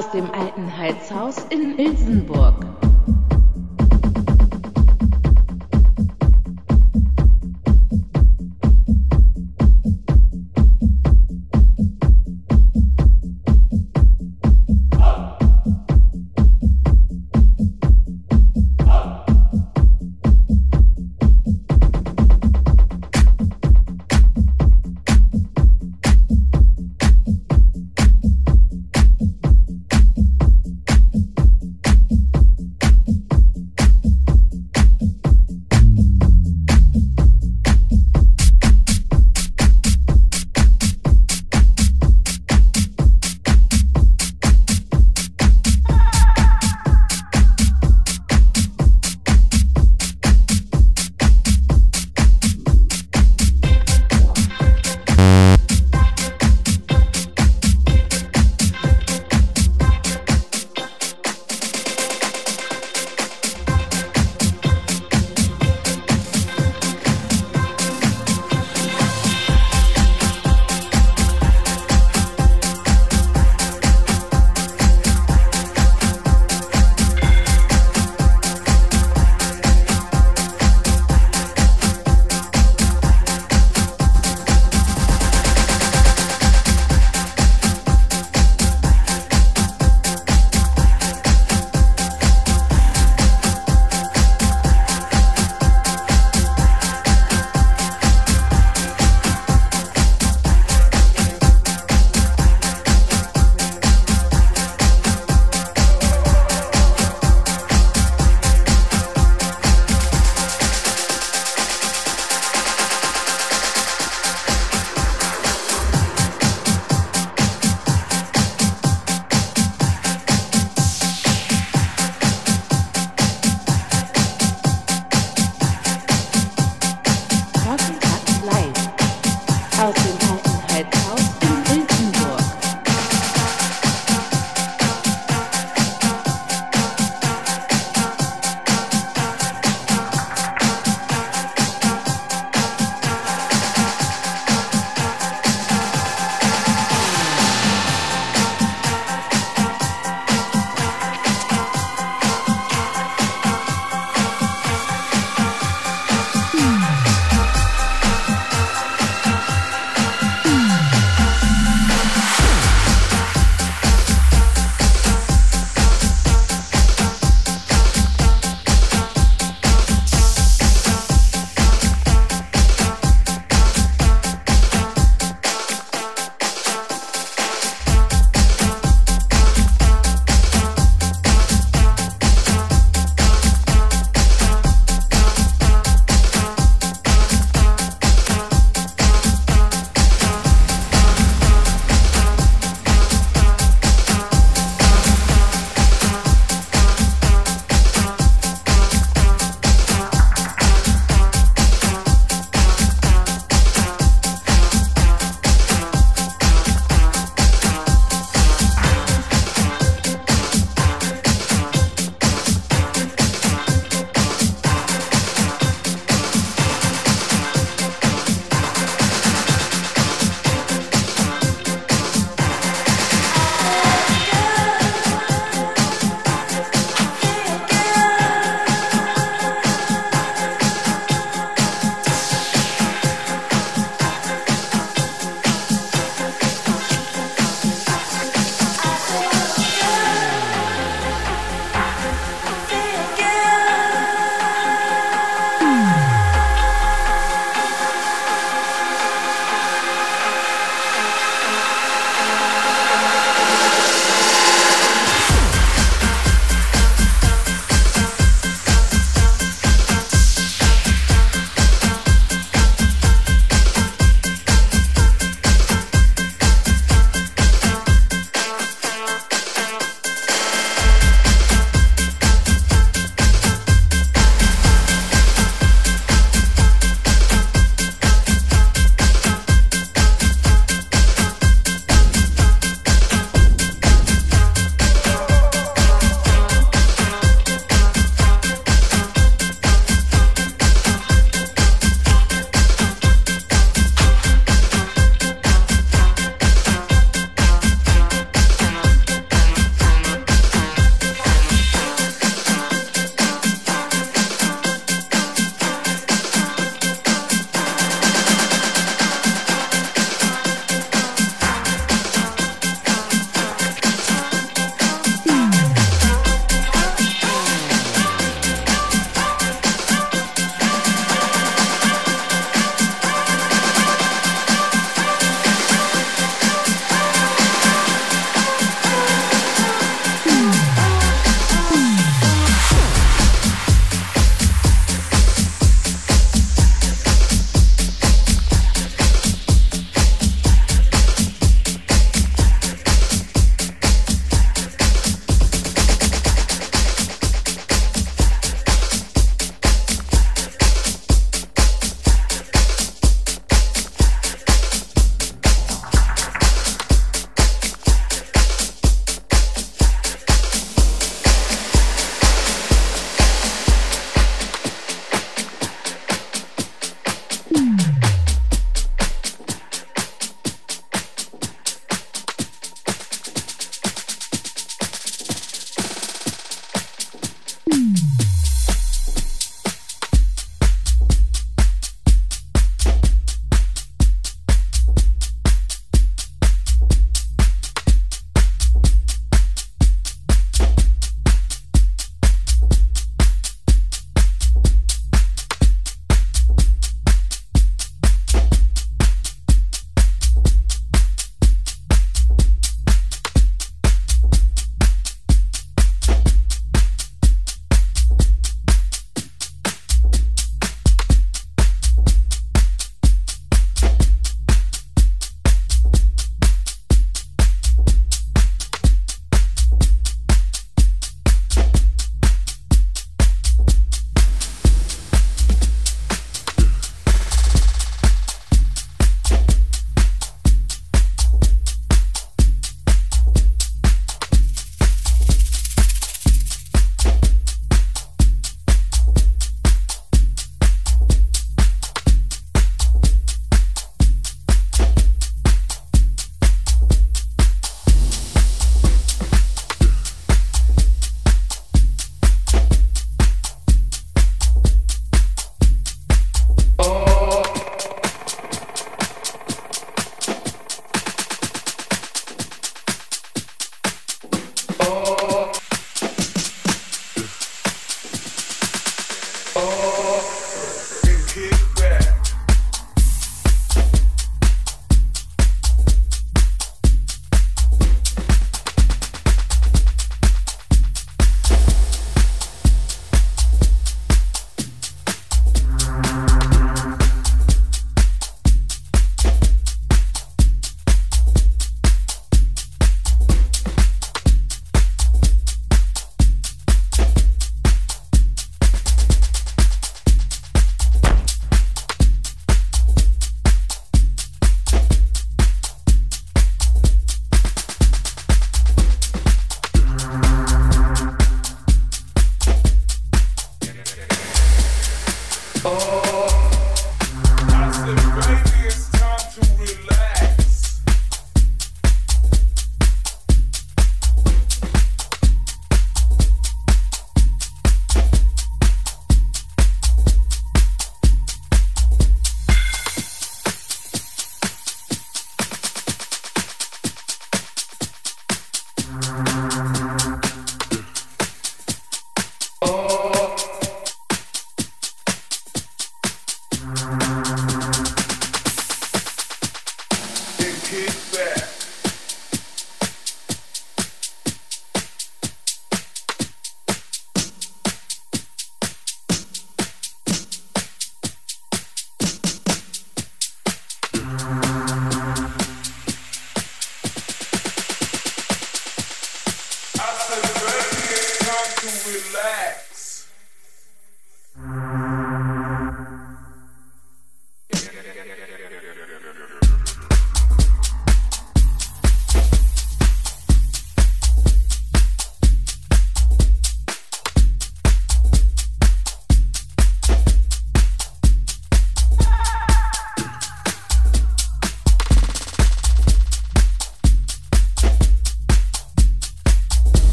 Aus dem alten Heizhaus in Ilsenburg.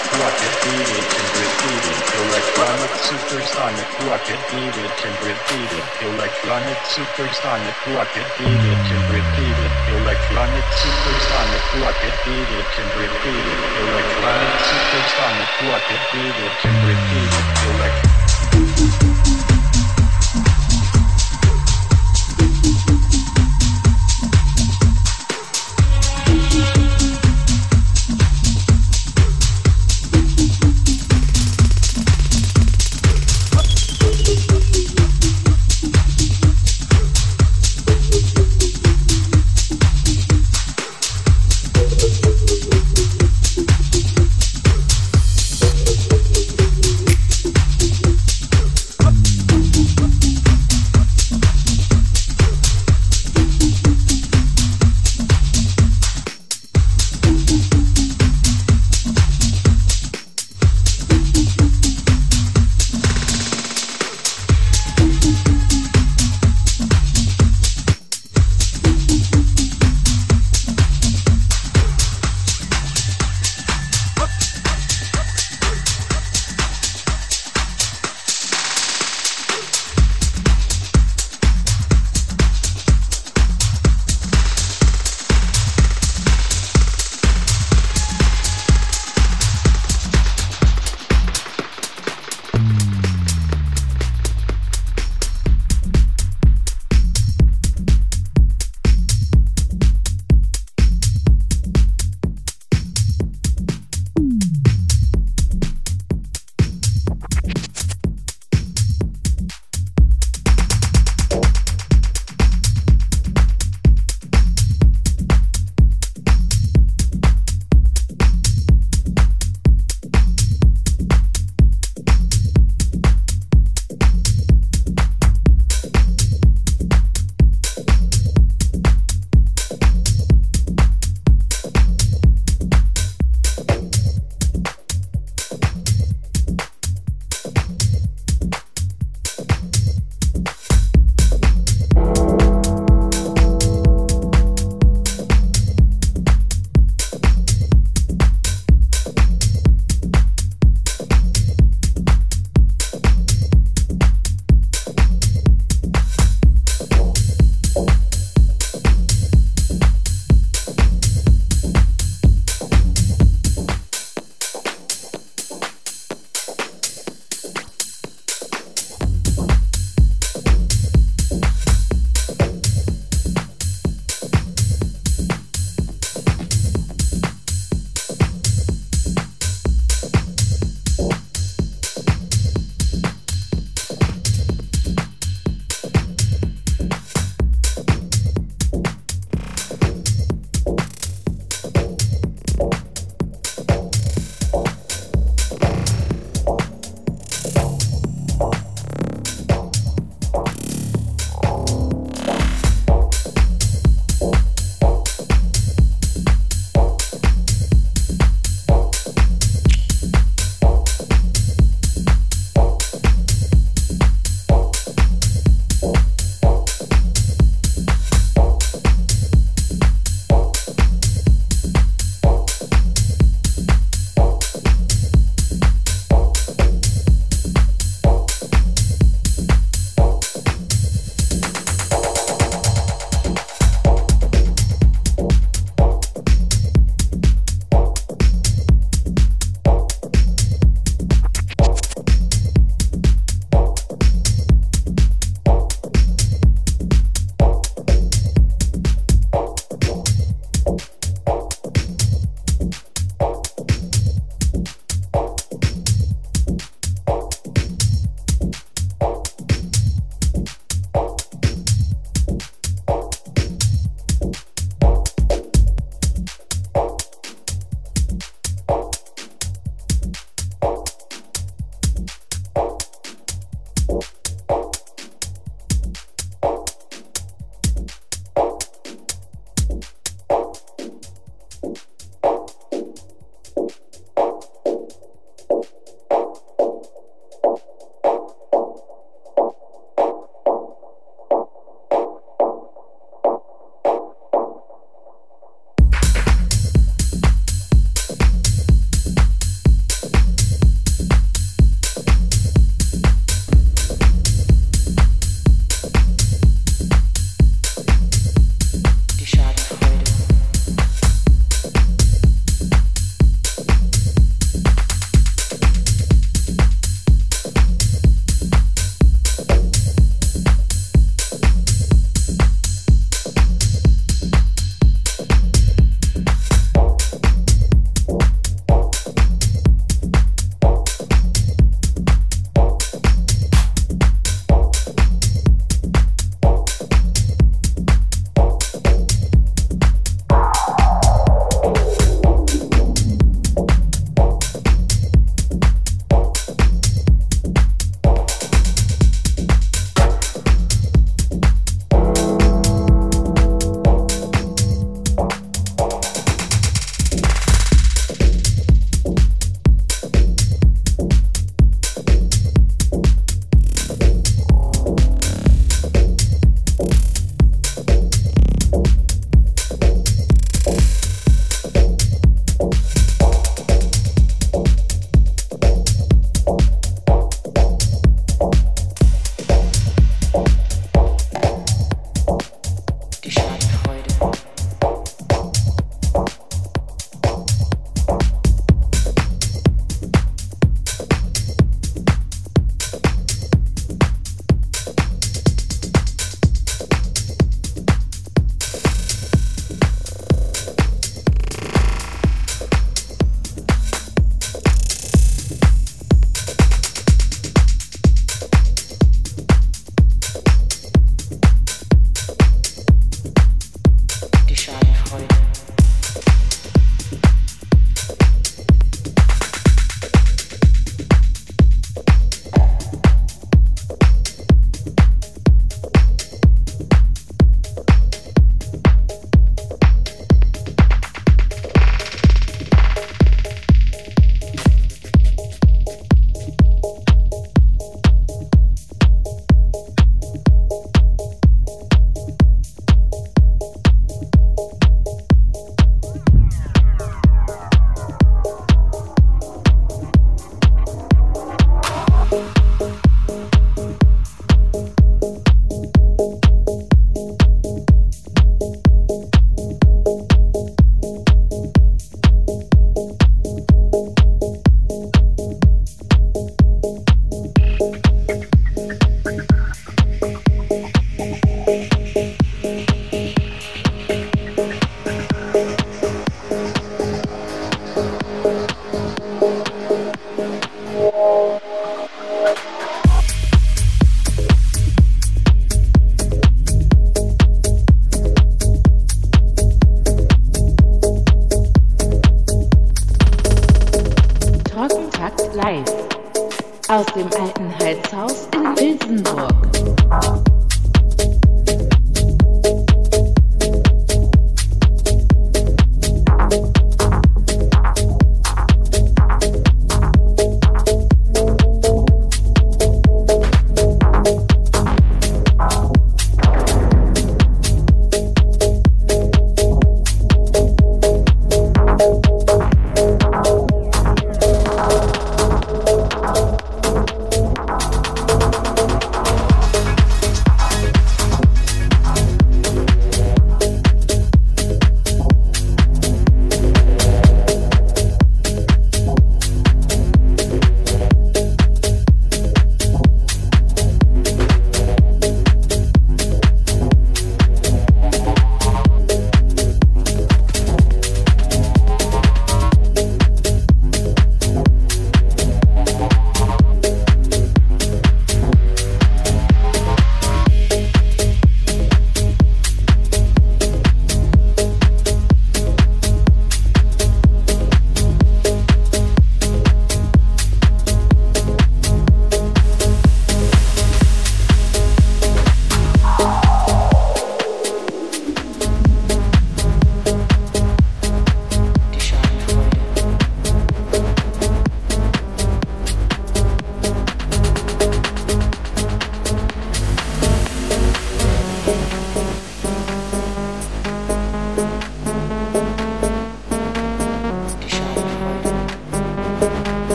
supersonic rocket beaded kindred beaded electronic supersonic rocket beaded kindred beaded electronic supersonic rocket beaded kindred beaded electronic supersonic rocket beaded kindred beaded electronic supersonic rocket beaded kindred beaded electronic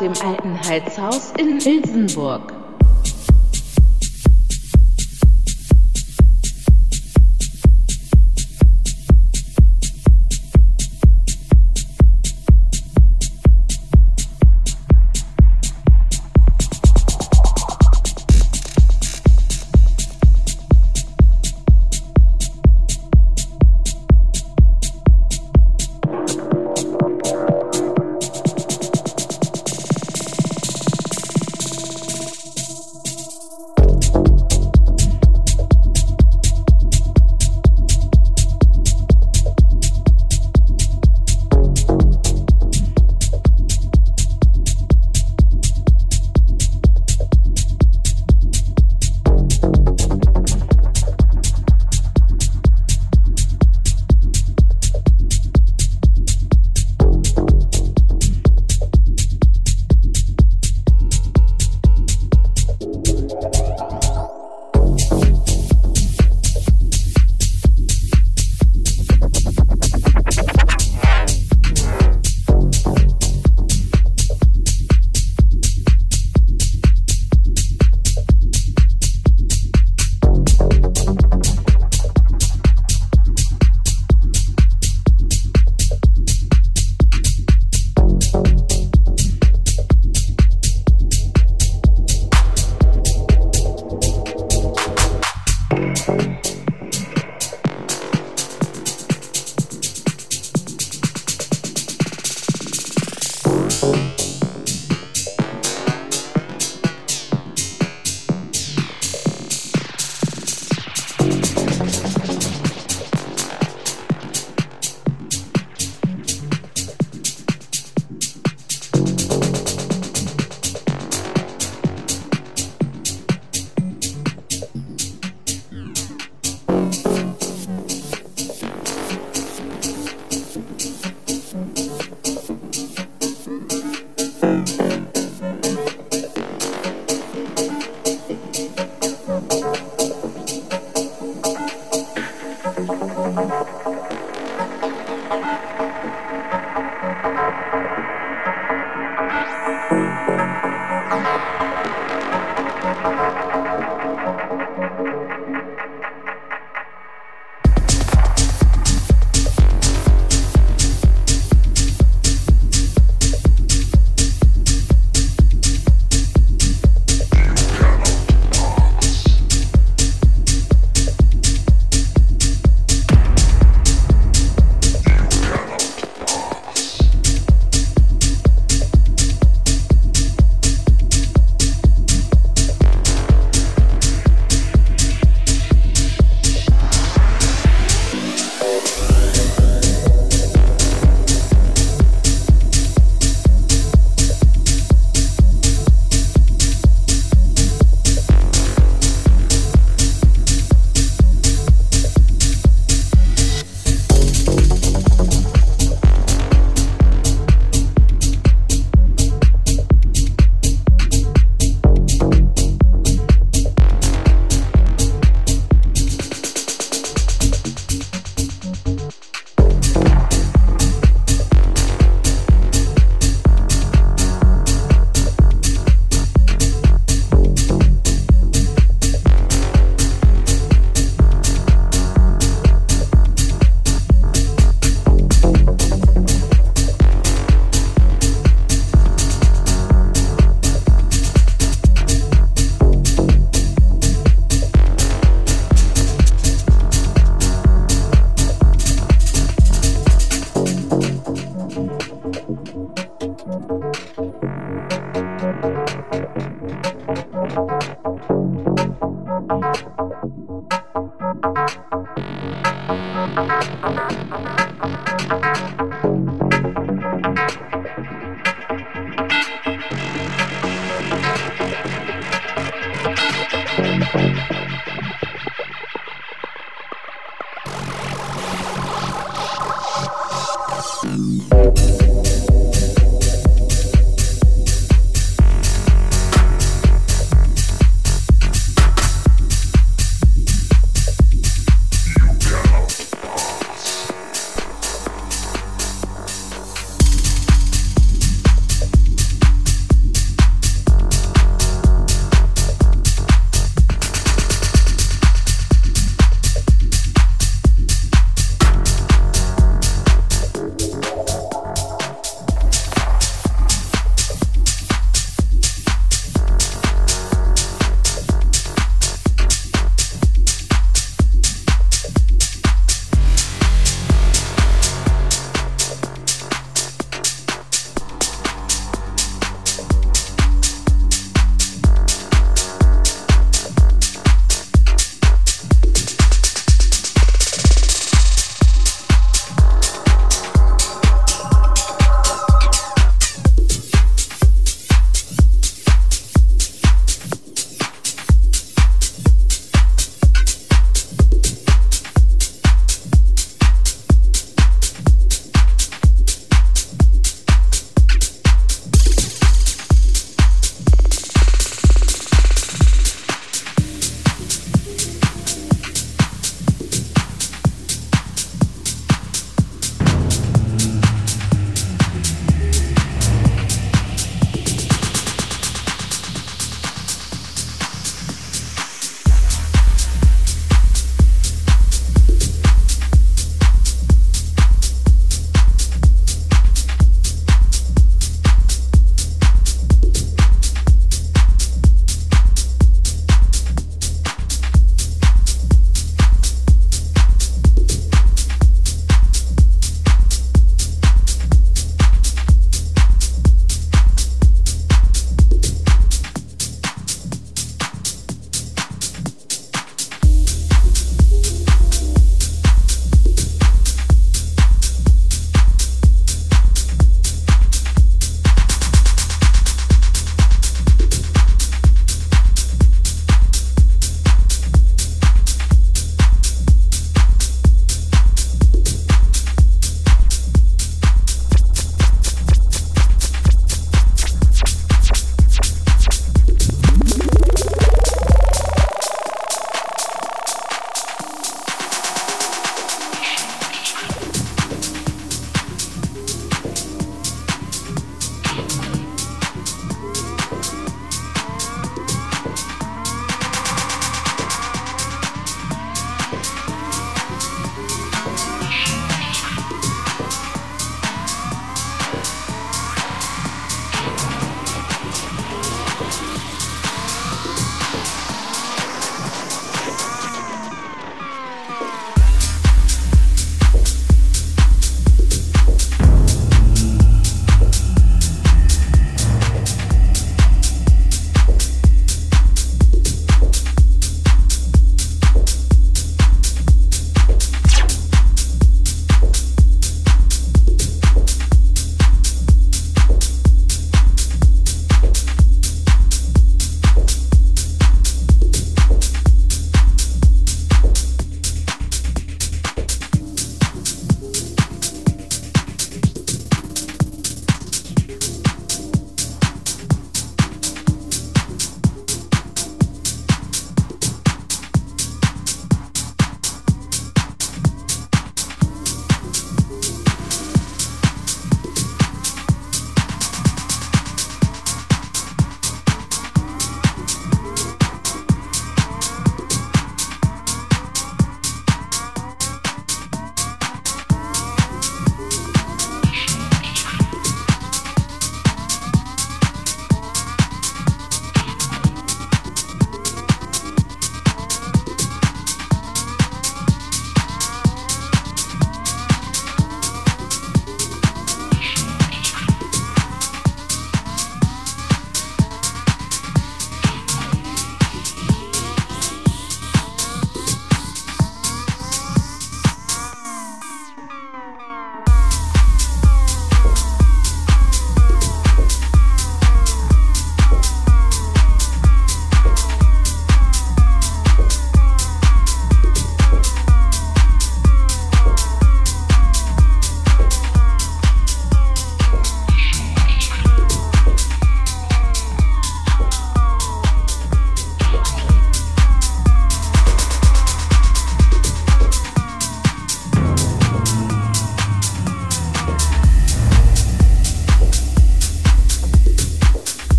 Dem alten Heizhaus in Ilsenburg.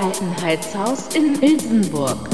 Heizhaus in Ilsenburg.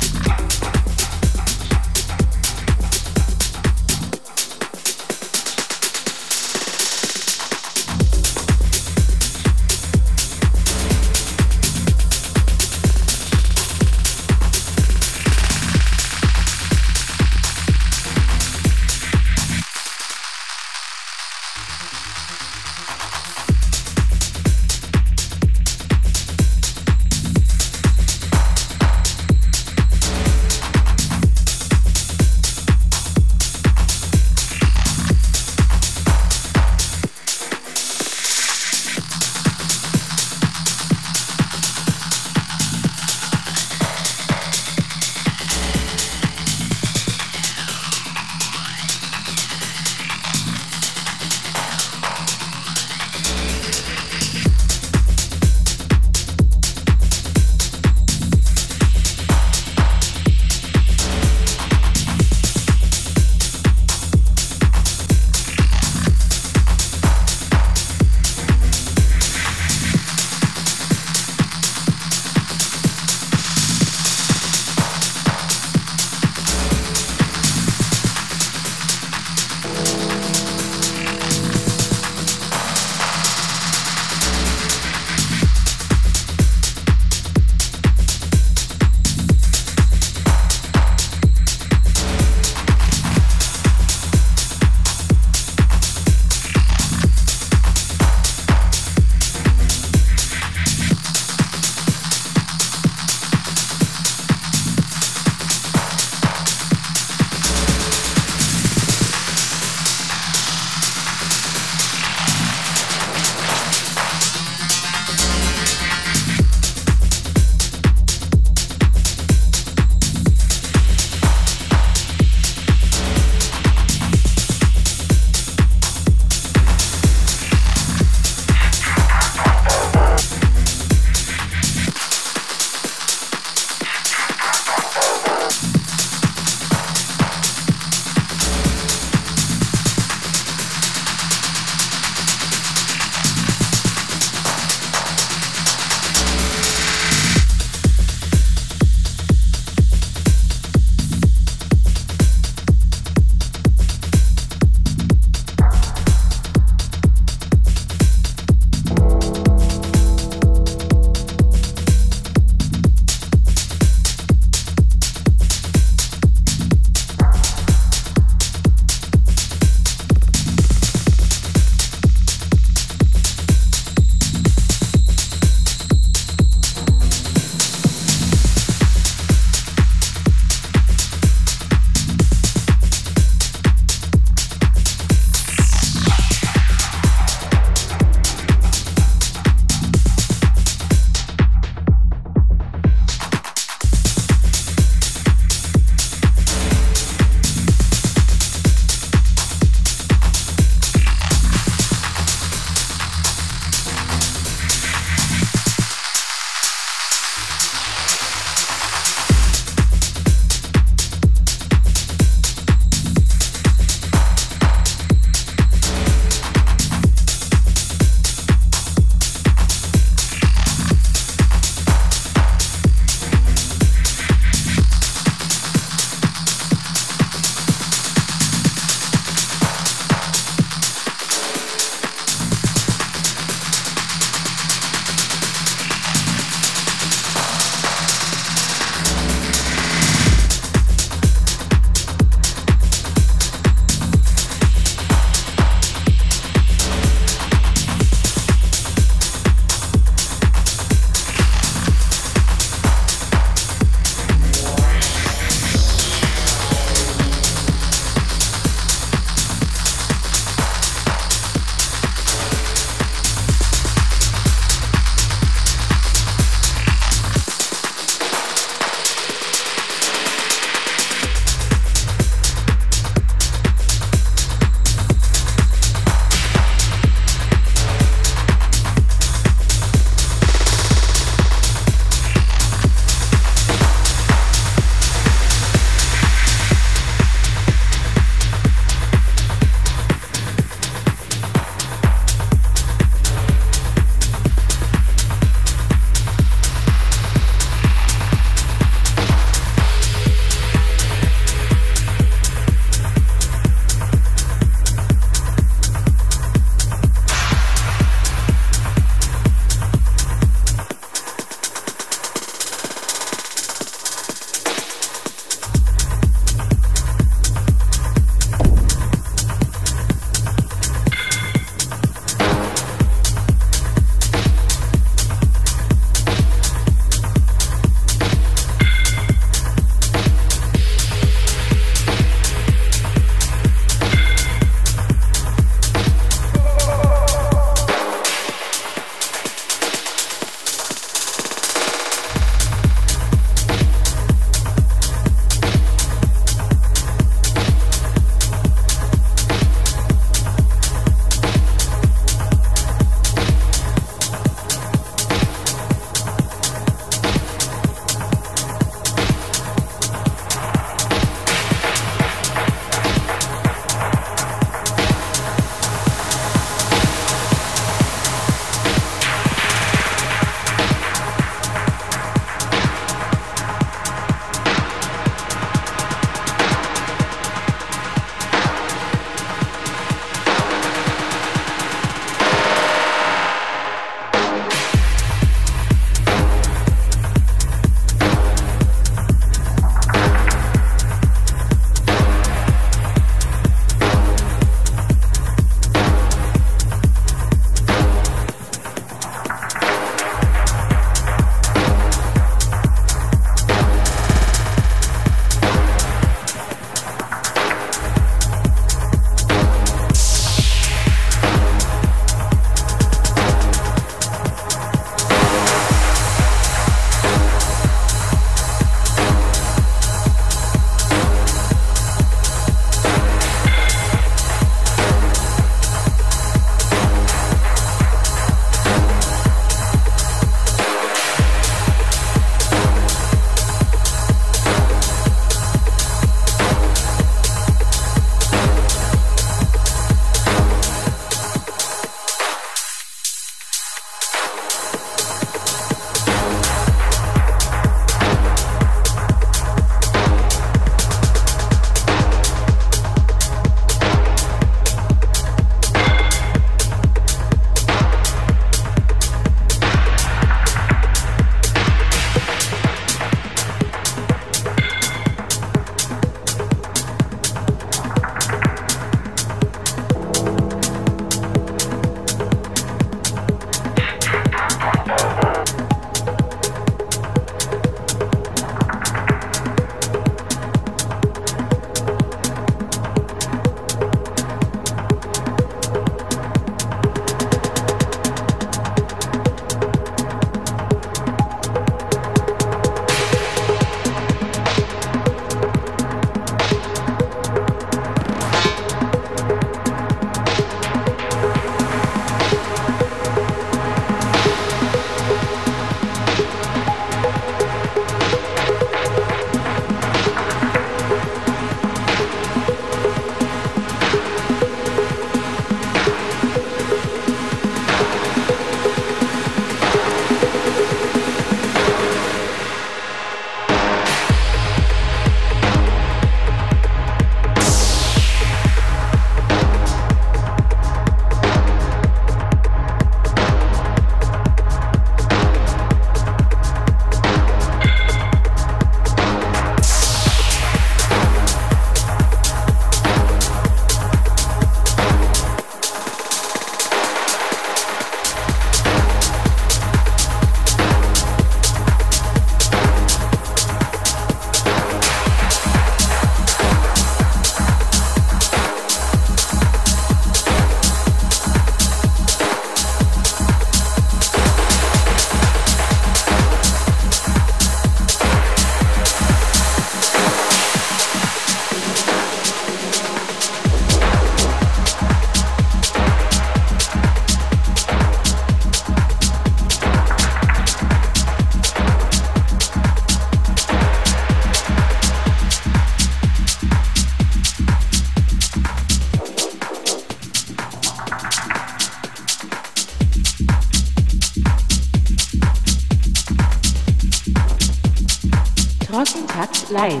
Live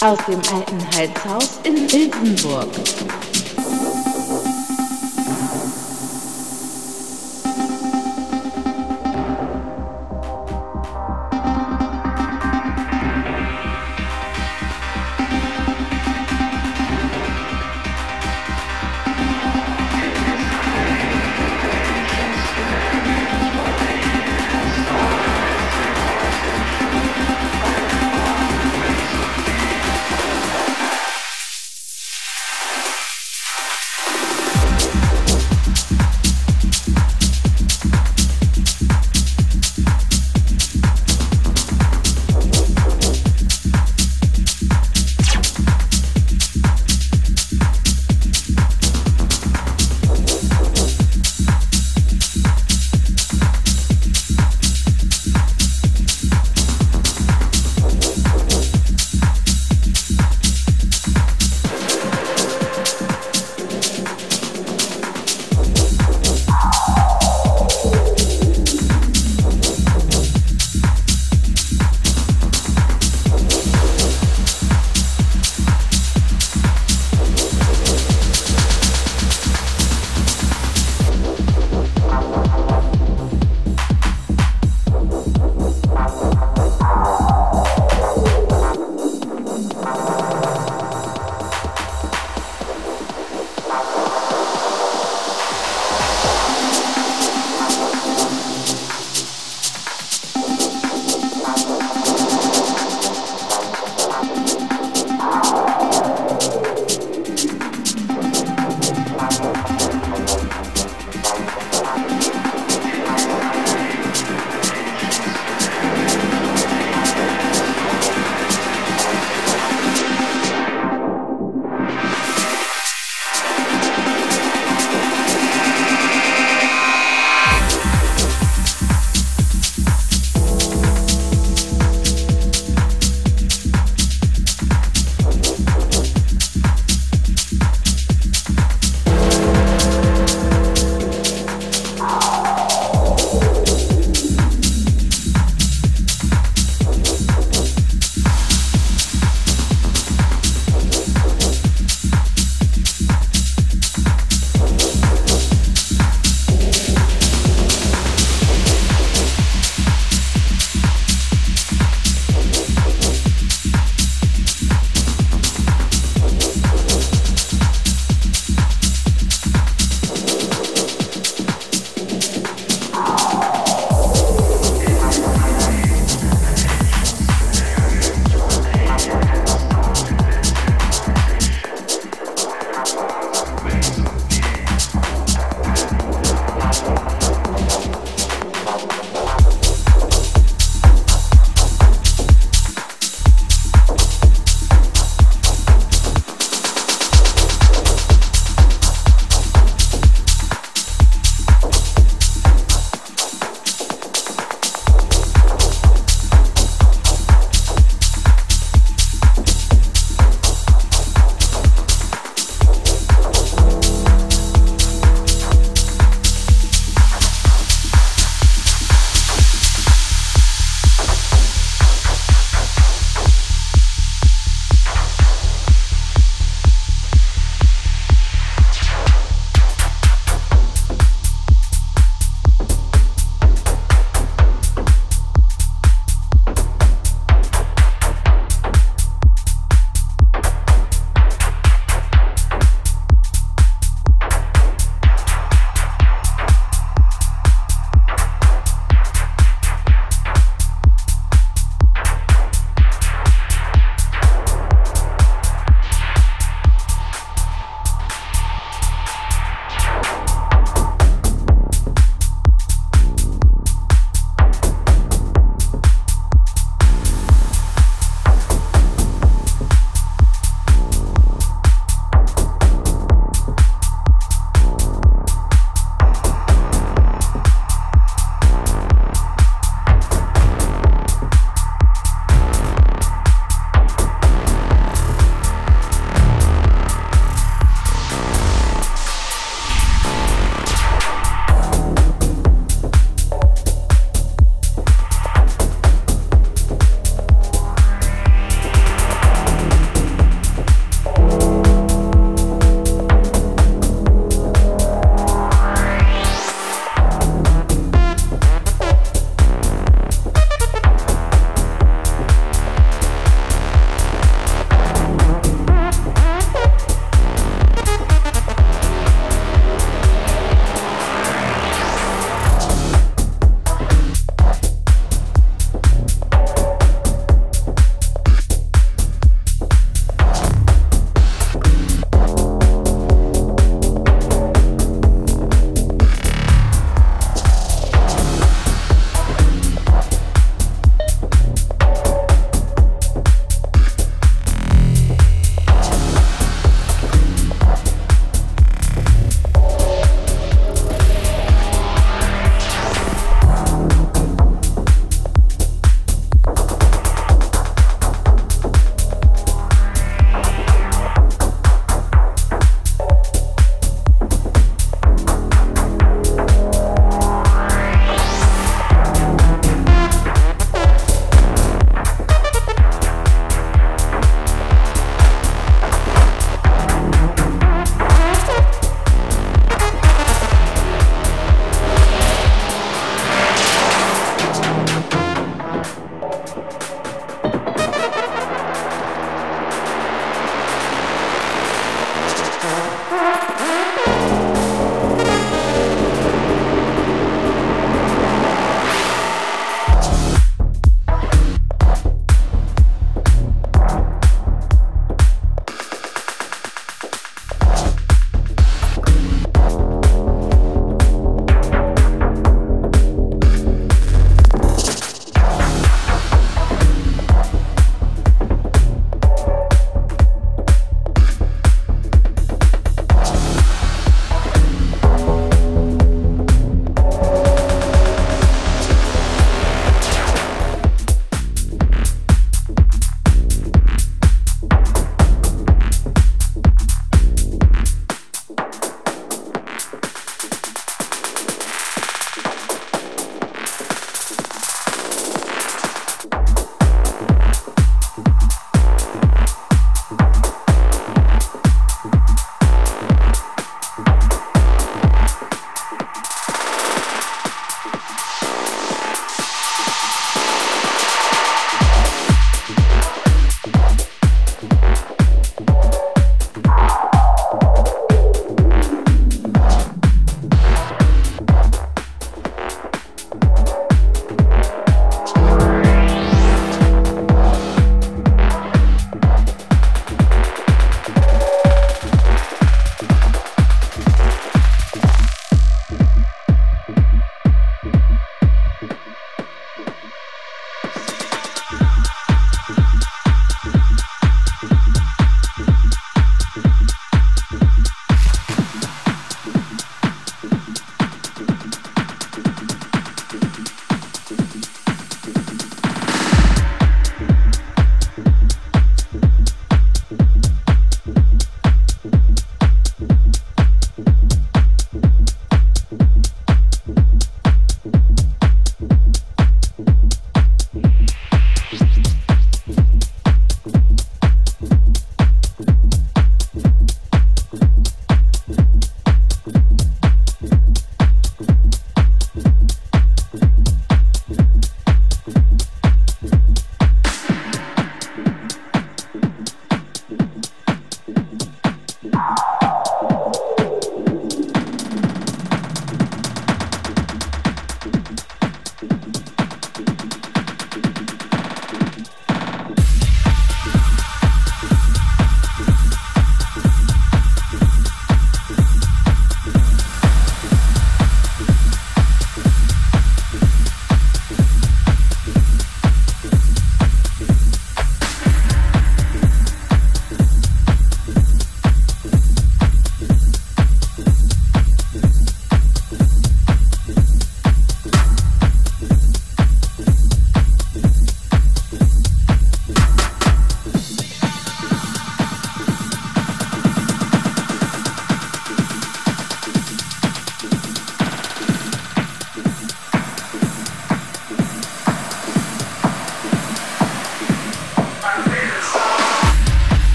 aus dem alten Heizhaus in Ilsenburg.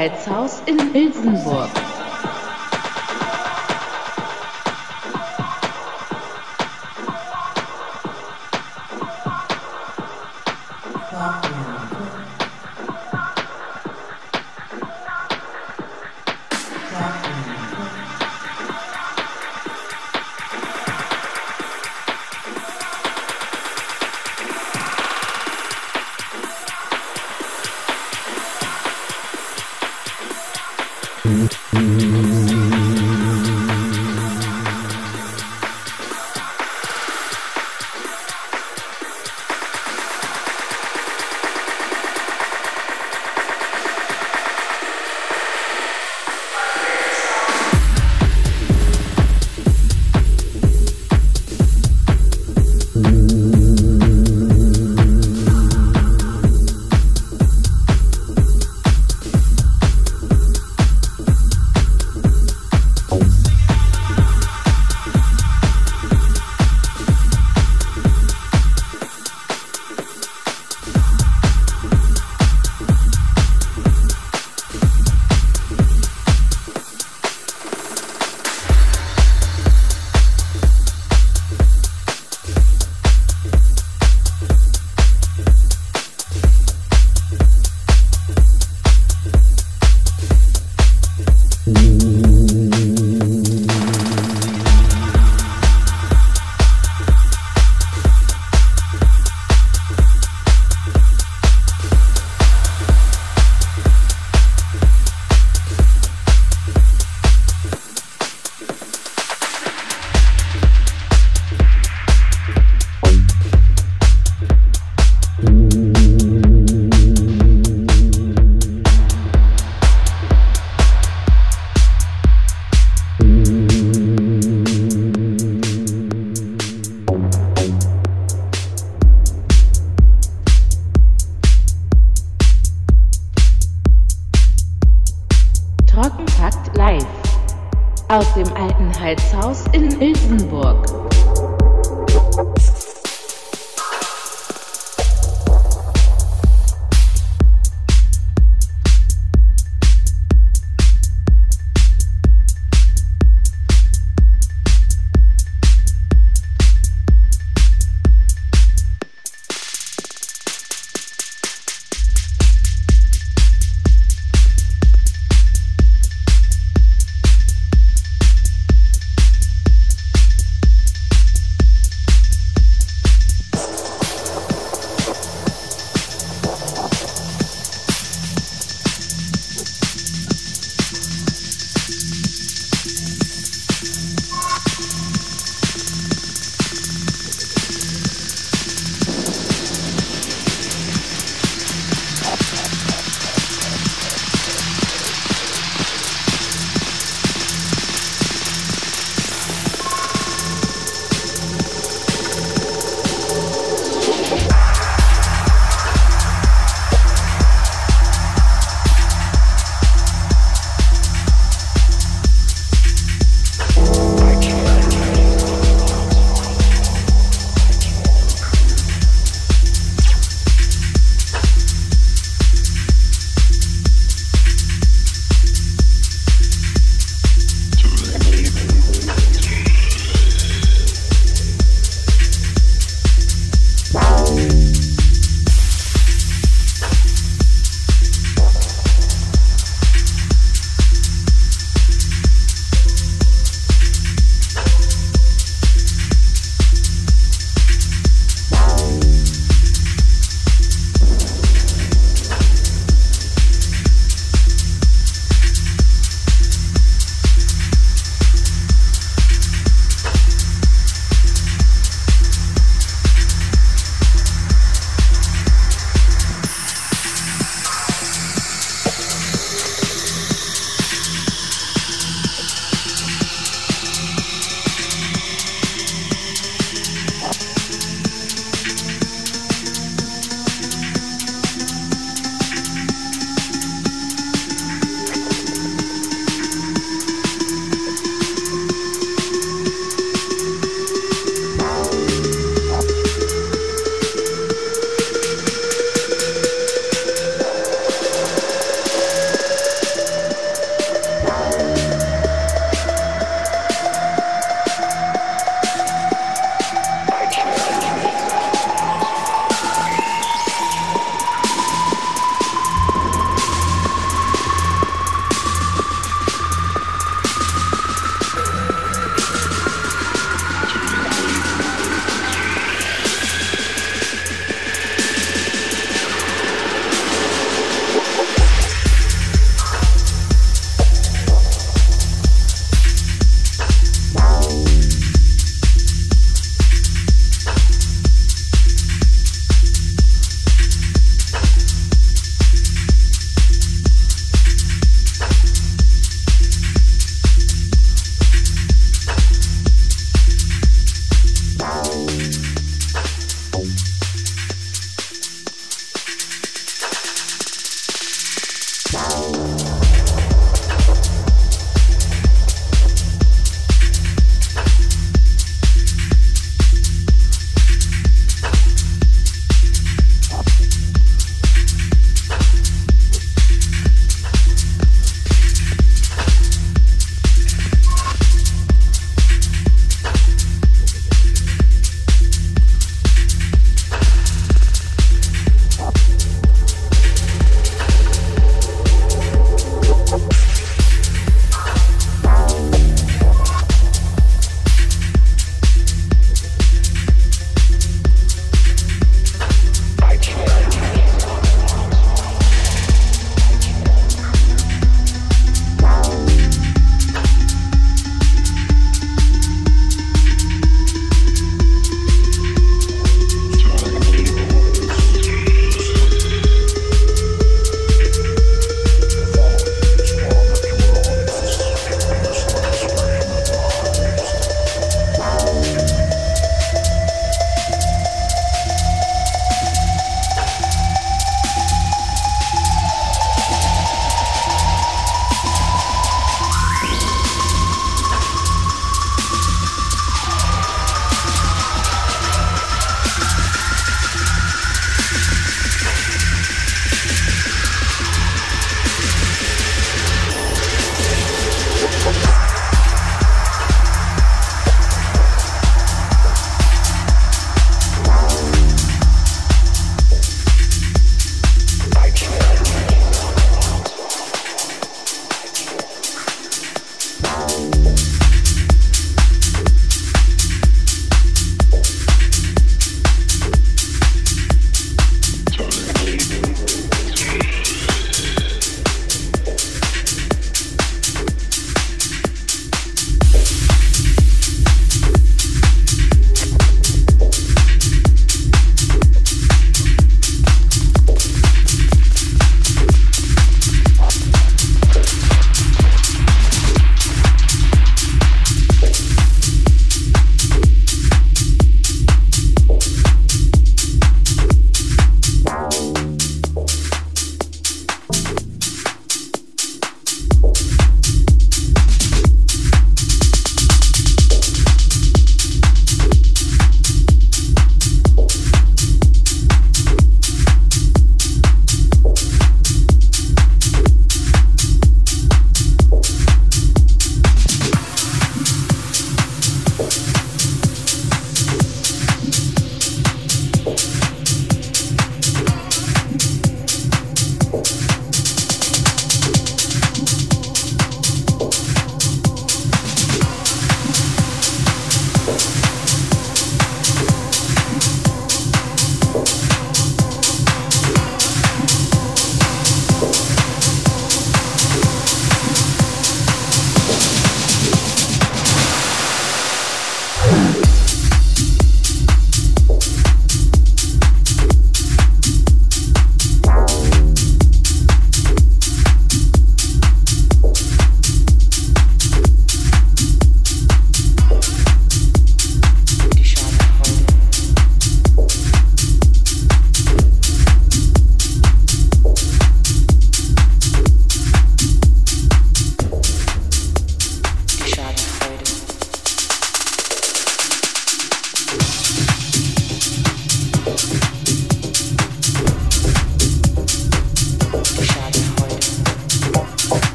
Heizhaus in Ilsenburg.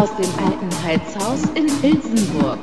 aus dem alten Heizhaus in Ilsenburg.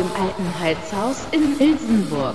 Dem alten Heizhaus in Ilsenburg.